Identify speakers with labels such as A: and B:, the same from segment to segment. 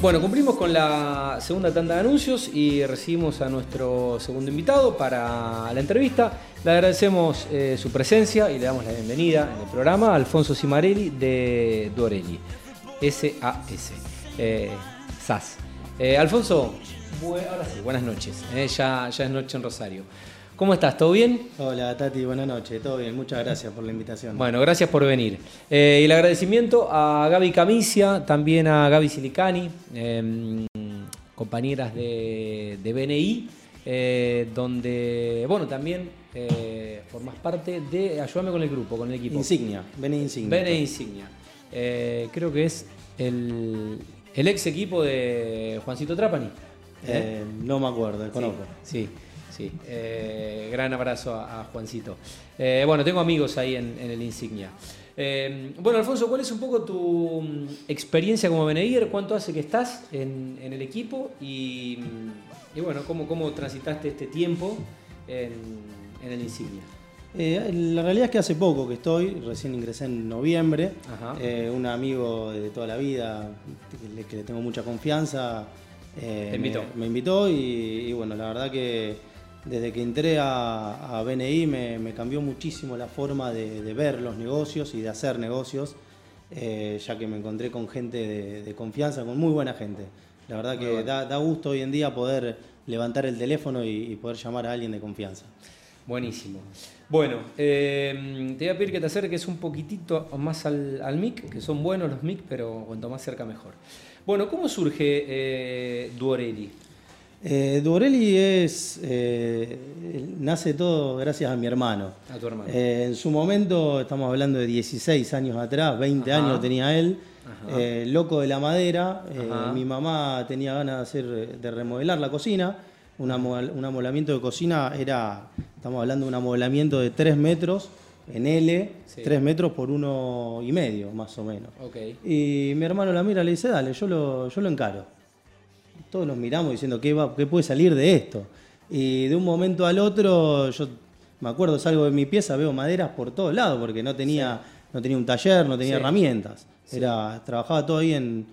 A: Bueno, cumplimos con la segunda tanda de anuncios y recibimos a nuestro segundo invitado para la entrevista. Le agradecemos eh, su presencia y le damos la bienvenida en el programa a Alfonso Simarelli de Duorelli, S-A-S, eh, SAS. Eh, Alfonso, ahora sí, buenas noches. ya, ya es noche en Rosario. ¿Cómo estás? ¿Todo bien?
B: Hola Tati, buenas noches, todo bien, muchas gracias por la invitación.
A: Bueno, gracias por venir. Eh, y el agradecimiento a Gaby Camicia, también a Gaby Silicani, em, compañeras de, BNI, eh, donde, bueno, también eh, formas parte de, ayúdame con el grupo, con el equipo.
B: Insignia, BNI Insignia.
A: BNI Insignia. creo que es el, ex equipo de Juancito Trapani.
B: no me acuerdo, desconozco.
A: sí. Sí, eh, gran abrazo a, Juancito. Eh, bueno, tengo amigos ahí en, el Insignia. Eh, bueno, Alfonso, ¿cuál es un poco tu mm, experiencia como Beneguer? ¿Cuánto hace que estás en, el equipo? Y, bueno, ¿cómo, ¿cómo, transitaste este tiempo en, el Insignia?
B: la realidad es que hace poco que estoy, recién ingresé en noviembre. un amigo de toda la vida, que le, tengo mucha confianza, Me, invitó y, bueno, la verdad que desde que entré a, BNI me, cambió muchísimo la forma de, ver los negocios y de hacer negocios, eh, ya que me encontré con gente de, confianza, con muy buena gente. La verdad que da, gusto hoy en día poder levantar el teléfono y, poder llamar a alguien de confianza.
A: Buenísimo. Bueno, eh, te voy a pedir que te acerques un poquitito más al, mic, que son buenos los mic, pero cuanto más cerca mejor. Bueno, ¿cómo surge eh, Duorelli?
B: Eh, Duorelli es. Eh, nace todo gracias a mi hermano.
A: A tu hermano.
B: Eh, en su momento, estamos hablando de 16 años atrás, 20 años tenía él, eh, loco de la madera. mi mamá tenía ganas de, hacer, de remodelar la cocina. un amoblamiento de cocina era, estamos hablando de un amoblamiento de 3 metros en L, 3 metros por uno y medio, más o menos. Y mi hermano la mira le dice, dale, yo lo, yo lo encaro todos nos miramos diciendo, ¿qué, va, ¿qué puede salir de esto? Y de un momento al otro, yo me acuerdo, salgo de mi pieza, veo maderas por todos lados, porque no tenía, no tenía un taller, no tenía herramientas. Era, trabajaba todo ahí en,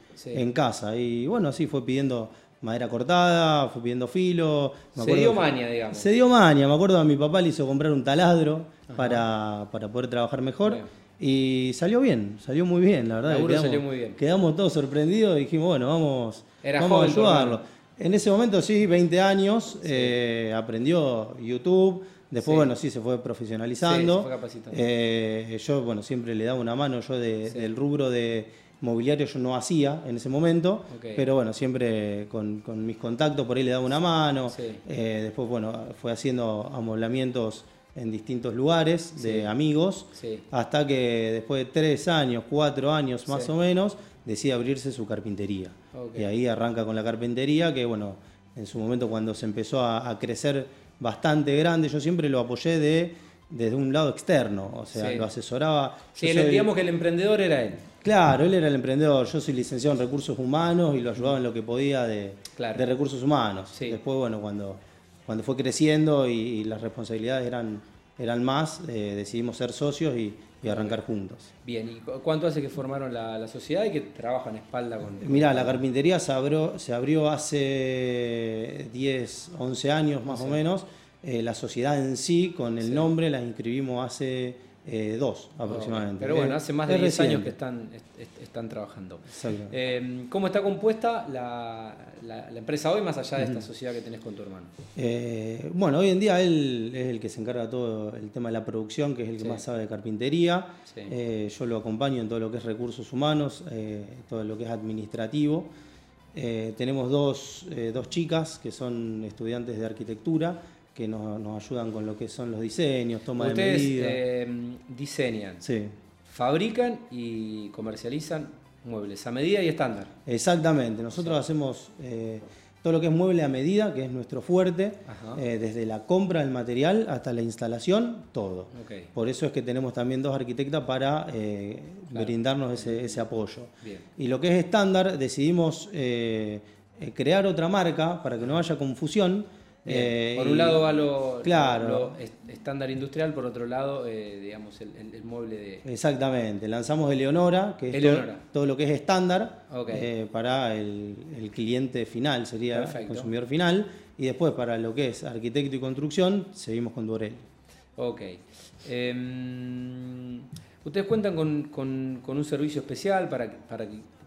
B: casa. Y bueno, así fue pidiendo madera cortada, fue pidiendo filo.
A: se dio maña, digamos.
B: Se dio maña. Me acuerdo a mi papá le hizo comprar un taladro para, poder trabajar mejor. Y salió bien, salió muy bien, la verdad.
A: Quedamos, salió muy bien.
B: Quedamos todos sorprendidos y dijimos, bueno, vamos, vamos a ayudarlo. En ese momento, sí, 20 años, eh, aprendió YouTube. Después, bueno, sí, se fue profesionalizando. Eh, yo, bueno, siempre le daba una mano. Yo del rubro de mobiliario yo no hacía en ese momento, pero bueno, siempre con, mis contactos por ahí le daba una mano. Eh, después, bueno, fue haciendo amoblamientos en distintos lugares de amigos, hasta que después de tres años, cuatro años más o menos, decide abrirse su carpintería. Y ahí arranca con la carpintería, que bueno, en su momento cuando se empezó a, crecer bastante grande, yo siempre lo apoyé de, desde un lado externo, o sea, lo asesoraba.
A: Sí, digamos que el emprendedor era él.
B: Claro, él era el emprendedor, yo soy licenciado en recursos humanos y lo ayudaba en lo que podía de, de recursos humanos. Después, bueno, cuando cuando fue creciendo y, las responsabilidades eran, eran más, eh, decidimos ser socios y, arrancar juntos.
A: Bien, ¿y cuánto hace que formaron la, sociedad y que trabajan espalda con...
B: Mirá, la carpintería se abrió, se abrió hace 10, 11 años más o menos. Eh, la sociedad en sí, con el nombre, la inscribimos hace eh, dos aproximadamente.
A: Pero bueno, hace más de 10 años que están, están trabajando. Eh, ¿Cómo está compuesta la, empresa hoy, más allá de esta sociedad que tenés con tu hermano?
B: Eh, bueno, hoy en día él es el que se encarga de todo el tema de la producción, que es el que más sabe de carpintería. yo lo acompaño en todo lo que es recursos humanos, todo lo que es administrativo. tenemos dos, dos chicas que son estudiantes de arquitectura que nos, ayudan con lo que son los diseños, toma de medidas.
A: Eh, diseñan, fabrican y comercializan muebles a medida y estándar.
B: Exactamente, nosotros hacemos eh, todo lo que es mueble a medida, que es nuestro fuerte, eh, desde la compra del material hasta la instalación, todo. Por eso es que tenemos también dos arquitectas para brindarnos ese, apoyo. Y lo que es estándar, decidimos crear otra marca para que no haya confusión
A: por un lado va lo, claro. estándar industrial, por otro lado, digamos, el, mueble de...
B: Exactamente, lanzamos Eleonora, que es Todo, lo que es estándar para el, cliente final, sería el consumidor final, y después para lo que es arquitecto y construcción, seguimos con Duorelli.
A: Ok. Em, ustedes cuentan con, un servicio especial para, para,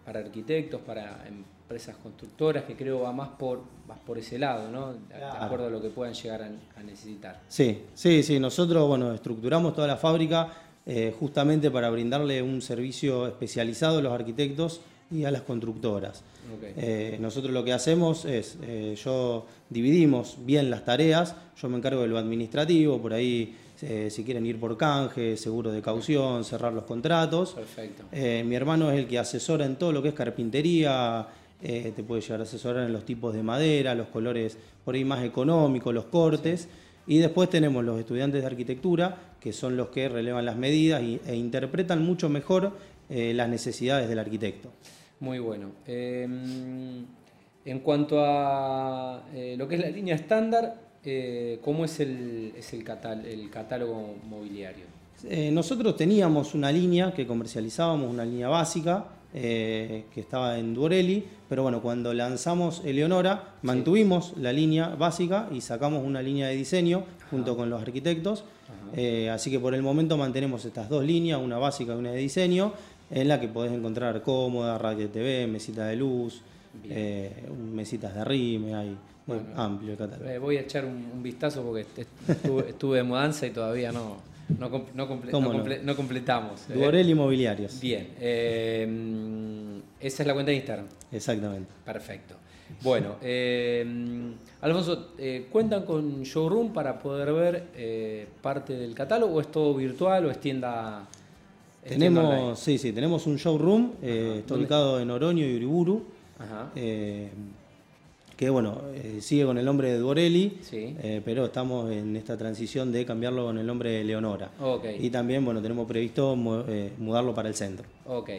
A: para, arquitectos, para empresas constructoras, que creo va más por, más por ese lado, ¿no? De acuerdo a lo que puedan llegar a, necesitar.
B: Sí, sí, sí. Nosotros, bueno, estructuramos toda la fábrica eh, justamente para brindarle un servicio especializado a los arquitectos y a las constructoras. Eh, nosotros lo que hacemos es, eh, yo dividimos bien las tareas, yo me encargo de lo administrativo, por ahí eh, si quieren ir por canje, seguro de caución, cerrar los contratos.
A: Perfecto.
B: mi hermano es el que asesora en todo lo que es carpintería, te puede llegar a asesorar en los tipos de madera, los colores por ahí más económicos, los cortes. Y después tenemos los estudiantes de arquitectura, que son los que relevan las medidas e interpretan mucho mejor las necesidades del arquitecto.
A: Muy bueno. Em, en cuanto a eh, lo que es la línea estándar, eh, ¿cómo es el, es el, el catálogo mobiliario?
B: Eh, nosotros teníamos una línea que comercializábamos, una línea básica, que estaba en Duorelli, pero bueno, cuando lanzamos Eleonora, mantuvimos la línea básica y sacamos una línea de diseño junto con los arquitectos. así que por el momento mantenemos estas dos líneas, una básica y una de diseño, en la que podés encontrar cómoda, radio TV, mesita de luz, eh, mesitas de rime, hay muy amplio el catálogo.
A: Eh, voy a echar un, vistazo porque estuve, de mudanza y todavía no, no, no, completamos.
B: ¿eh? Duorel Inmobiliarios.
A: Bien, esa es la cuenta de Instagram.
B: Exactamente.
A: Perfecto. Bueno, Alfonso, ¿cuentan con showroom para poder ver parte del catálogo o es todo virtual o es tienda
B: tenemos, sí, sí, tenemos un showroom, eh, está ubicado en Oroño y Uriburu, eh, que bueno, eh, sigue con el nombre de Duorelli, pero estamos en esta transición de cambiarlo con el nombre de Leonora. Y también, bueno, tenemos previsto mudarlo para el centro.
A: Ok,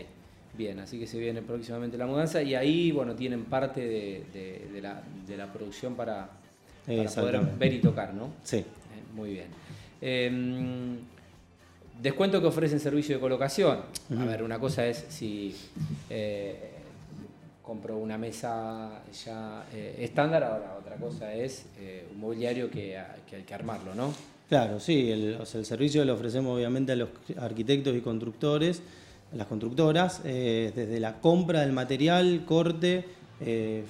A: bien, así que se viene próximamente la mudanza y ahí, bueno, tienen parte de, la, producción para, poder ver y tocar, ¿no?
B: Sí.
A: muy bien. Em, Descuento que ofrecen servicio de colocación. A ver, una cosa es si eh, compro una mesa ya eh, estándar, ahora otra cosa es eh, un mobiliario que, hay que armarlo, ¿no?
B: Claro, sí, el, servicio lo ofrecemos obviamente a los arquitectos y constructores, a las constructoras, desde la compra del material, corte,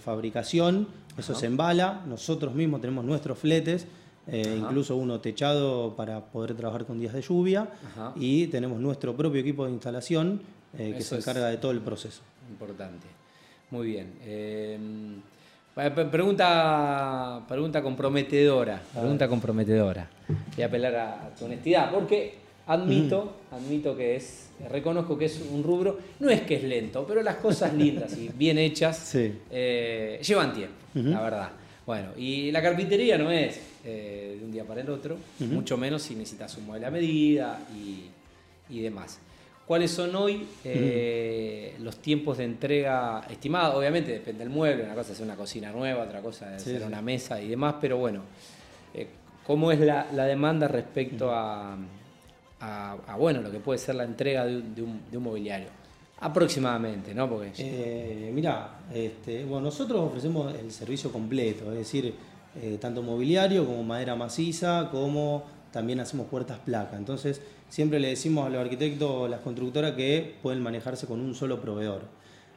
B: fabricación, eso se embala, nosotros mismos tenemos nuestros fletes, eh, incluso uno techado para poder trabajar con días de lluvia y tenemos nuestro propio equipo de instalación eh, que se encarga de todo el proceso.
A: Importante. Muy bien. Eh, pregunta, pregunta comprometedora. Pregunta comprometedora. Voy a apelar a, tu honestidad porque admito, admito que es, reconozco que es un rubro, no es que es lento, pero las cosas lindas y bien hechas llevan tiempo, la verdad. Bueno, y la carpintería no es eh, de un día para el otro, mucho menos si necesitas un mueble a medida y, demás. ¿Cuáles son hoy eh, los tiempos de entrega estimados? Obviamente depende del mueble, una cosa es una cocina nueva, otra cosa es hacer una mesa y demás, pero bueno, eh, ¿cómo es la, demanda respecto a, bueno, lo que puede ser la entrega de un mobiliario? Aproximadamente, ¿no? Porque...
B: Eh, mirá, este, bueno, nosotros ofrecemos el servicio completo, es decir, eh, tanto mobiliario como madera maciza, como también hacemos puertas placa. Entonces, siempre le decimos a los arquitectos, a las constructoras, que pueden manejarse con un solo proveedor.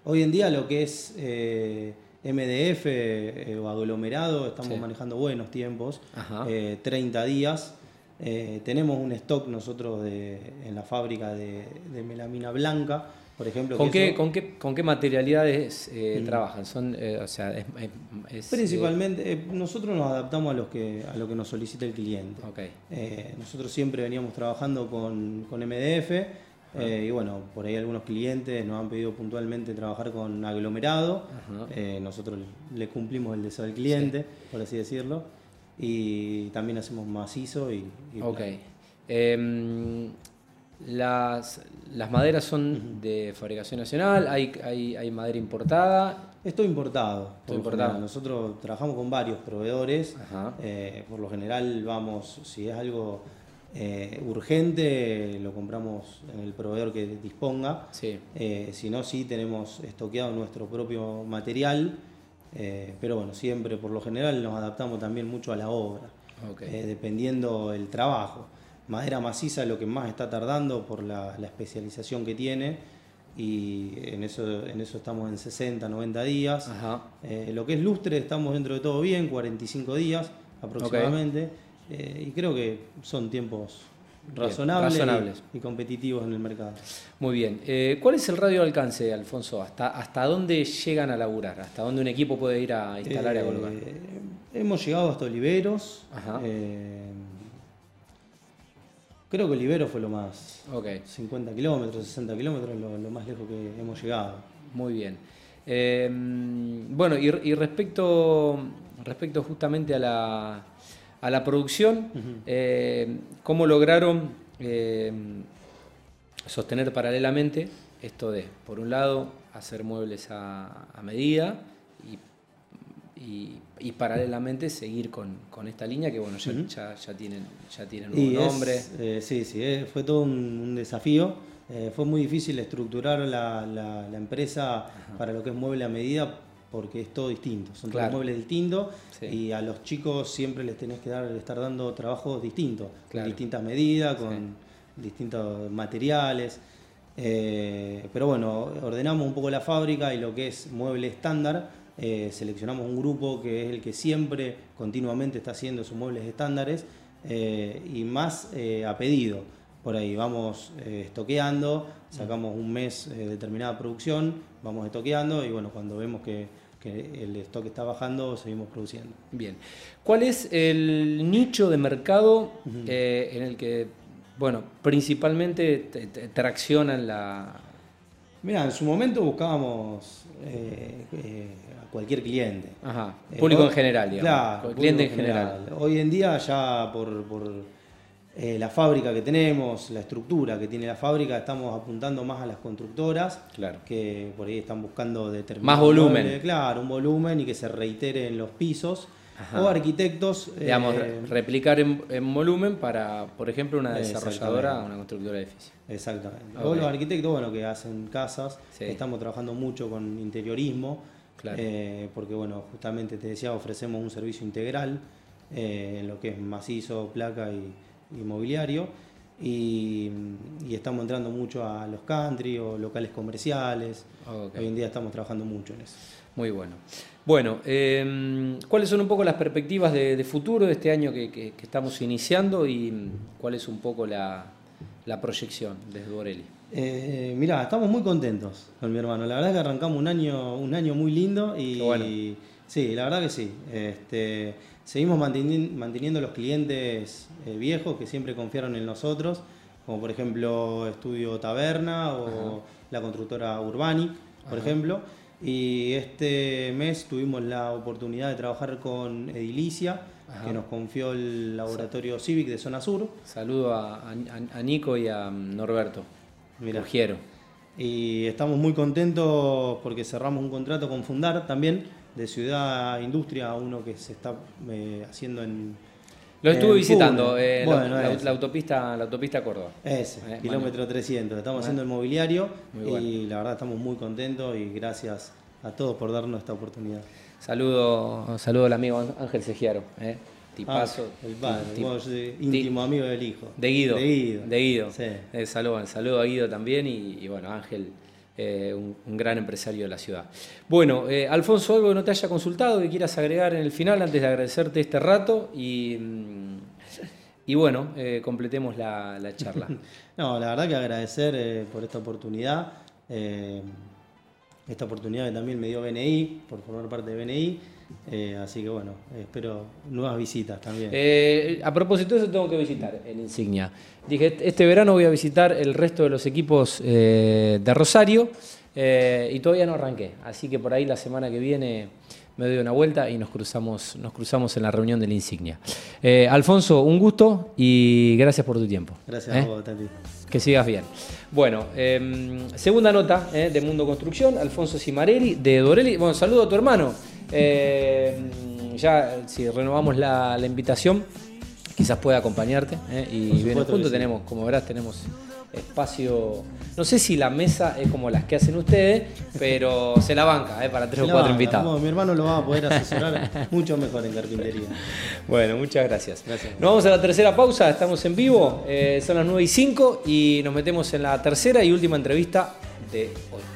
B: Hoy en día lo que es eh, MDF eh, o aglomerado, estamos manejando buenos tiempos, 30 días. tenemos un stock nosotros en la fábrica de melamina blanca por ejemplo.
A: ¿Con, qué, ¿con, qué, ¿Con qué materialidades eh, mm. trabajan? Son, eh, o sea,
B: es, Principalmente, eh, nosotros nos adaptamos a, los que, a lo que nos solicita el cliente. nosotros siempre veníamos trabajando con, con MDF y bueno, por ahí algunos clientes nos han pedido puntualmente trabajar con aglomerado. nosotros le cumplimos el deseo del cliente, por así decirlo. Y también hacemos macizo y...
A: ok. Las, las maderas son de fabricación nacional, hay, hay, hay madera importada
B: Esto importado. importado. Nosotros trabajamos con varios proveedores. Eh, por lo general vamos, si es algo eh, urgente, lo compramos en el proveedor que disponga. Eh, si no, sí tenemos estoqueado nuestro propio material. pero bueno, siempre por lo general nos adaptamos también mucho a la obra. dependiendo el trabajo. Madera maciza es lo que más está tardando por la especialización que tiene y en eso, en eso estamos en 60, 90 días. Eh, lo que es lustre estamos dentro de todo bien, 45 días aproximadamente, eh, y creo que son tiempos razonables, Y, competitivos en el mercado.
A: Muy bien. Eh, ¿Cuál es el radio de alcance, Alfonso? ¿Hasta, ¿Hasta dónde llegan a laburar? ¿Hasta dónde un equipo puede ir a instalar y a colocar?
B: Hemos llegado hasta Oliveros. Creo que Olivero fue lo más. 50 kilómetros, 60 kilómetros, lo, lo, más lejos que hemos llegado.
A: Muy bien. Em, bueno, y, respecto, respecto justamente a la, a la producción, em, ¿cómo lograron em, sostener paralelamente esto de, por un lado, hacer muebles a, a medida y y paralelamente seguir con, esta línea que bueno ya, ya, tienen ya tienen un nombre.
B: eh, sí sí eh, fue todo un, desafío. Eh, fue muy difícil estructurar la, la, empresa para lo que es mueble a medida porque es todo distinto son todos muebles distintos y a los chicos siempre les tenés que dar estar dando trabajos distintos con distintas medidas con distintos materiales. Pero bueno ordenamos un poco la fábrica y lo que es mueble estándar eh, seleccionamos un grupo que es el que siempre, continuamente está haciendo sus muebles estándares eh, y más eh, a pedido. Por ahí vamos estoqueando, sacamos un mes determinada producción, vamos estoqueando y bueno, cuando vemos que, el stock está bajando, seguimos produciendo.
A: Bien. ¿Cuál es el nicho de mercado en el que, bueno, principalmente traccionan la...
B: Mira, en su momento buscábamos cualquier cliente.
A: Ajá, eh, público en general, digamos. Claro, cliente en general.
B: Hoy en día ya por, por eh, la fábrica que tenemos, la estructura que tiene la fábrica, estamos apuntando más a las constructoras,
A: claro.
B: que por ahí están buscando determinados...
A: Más volumen.
B: claro, un volumen y que se reitere en los pisos. O arquitectos.
A: Digamos, eh, replicar en, volumen para, por ejemplo, una desarrolladora, una constructora de edificios.
B: Exactamente. O los arquitectos, bueno, que hacen casas. Estamos trabajando mucho con interiorismo. Eh, porque bueno, justamente te decía, ofrecemos un servicio integral eh, en lo que es macizo, placa y, mobiliario. Y, estamos entrando mucho a los country o locales comerciales. Hoy en día estamos trabajando mucho en eso.
A: Muy bueno. Bueno, em, ¿cuáles son un poco las perspectivas de, futuro de este año que, estamos iniciando y cuál es un poco la, la proyección desde Borelli?
B: Eh, mirá, estamos muy contentos con mi hermano. La verdad que arrancamos un año, un año muy lindo y sí, la verdad que sí. Este, seguimos manteniendo, los clientes eh, viejos que siempre confiaron en nosotros, como por ejemplo Estudio Taberna o la constructora Urbanic, por ejemplo. Y este mes tuvimos la oportunidad de trabajar con Edilicia, que nos confió el laboratorio Civic de Zona Sur.
A: Saludo a Nico y a mm, Norberto. Mira.
B: Y estamos muy contentos porque cerramos un contrato con Fundar también, de Ciudad Industria, uno que se está eh, haciendo en.
A: Lo estuve visitando, eh, la, autopista, la autopista Córdoba.
B: Ese, eh, kilómetro 300. Estamos haciendo el mobiliario y la verdad estamos muy contentos y gracias a todos por darnos esta oportunidad.
A: Saludo, saludo al amigo Ángel Segiaro.
B: Tipazo. Ah, el padre, íntimo amigo del hijo.
A: De Guido. De Guido. De Guido. Sí. Eh, saludo, saludo, a Guido también y, bueno, Ángel, eh, un, gran empresario de la ciudad. Bueno, eh, Alfonso, algo que no te haya consultado, que quieras agregar en el final antes de agradecerte este rato y, mm, y bueno, completemos la, la, charla.
B: no, la verdad que agradecer por esta oportunidad. esta oportunidad que también me dio BNI, por formar parte de BNI. Eh, así que bueno, espero nuevas visitas también.
A: Eh, a propósito de eso, tengo que visitar en Insignia. Dije, este verano voy a visitar el resto de los equipos eh, de Rosario. y todavía no arranqué. Así que por ahí la semana que viene me doy una vuelta y nos cruzamos, nos cruzamos en la reunión de la insignia. Alfonso, un gusto y gracias por tu tiempo.
B: Gracias a vos, Tati.
A: Que sigas bien. Bueno, segunda nota de Mundo Construcción, Alfonso Cimarelli de Dorelli. Bueno, saludo a tu hermano. Em, ya, si renovamos la, la invitación, quizás pueda acompañarte. ¿eh? Y bien, juntos tenemos, como verás, tenemos espacio. No sé si la mesa es como las que hacen ustedes, pero se la banca ¿eh? para tres o cuatro invitados.
B: mi hermano lo va a poder asesorar mucho mejor en carpintería.
A: Bueno, muchas gracias. gracias. Nos vamos a la tercera pausa, estamos en vivo, eh, son las 9 y 5 y nos metemos en la tercera y última entrevista de hoy.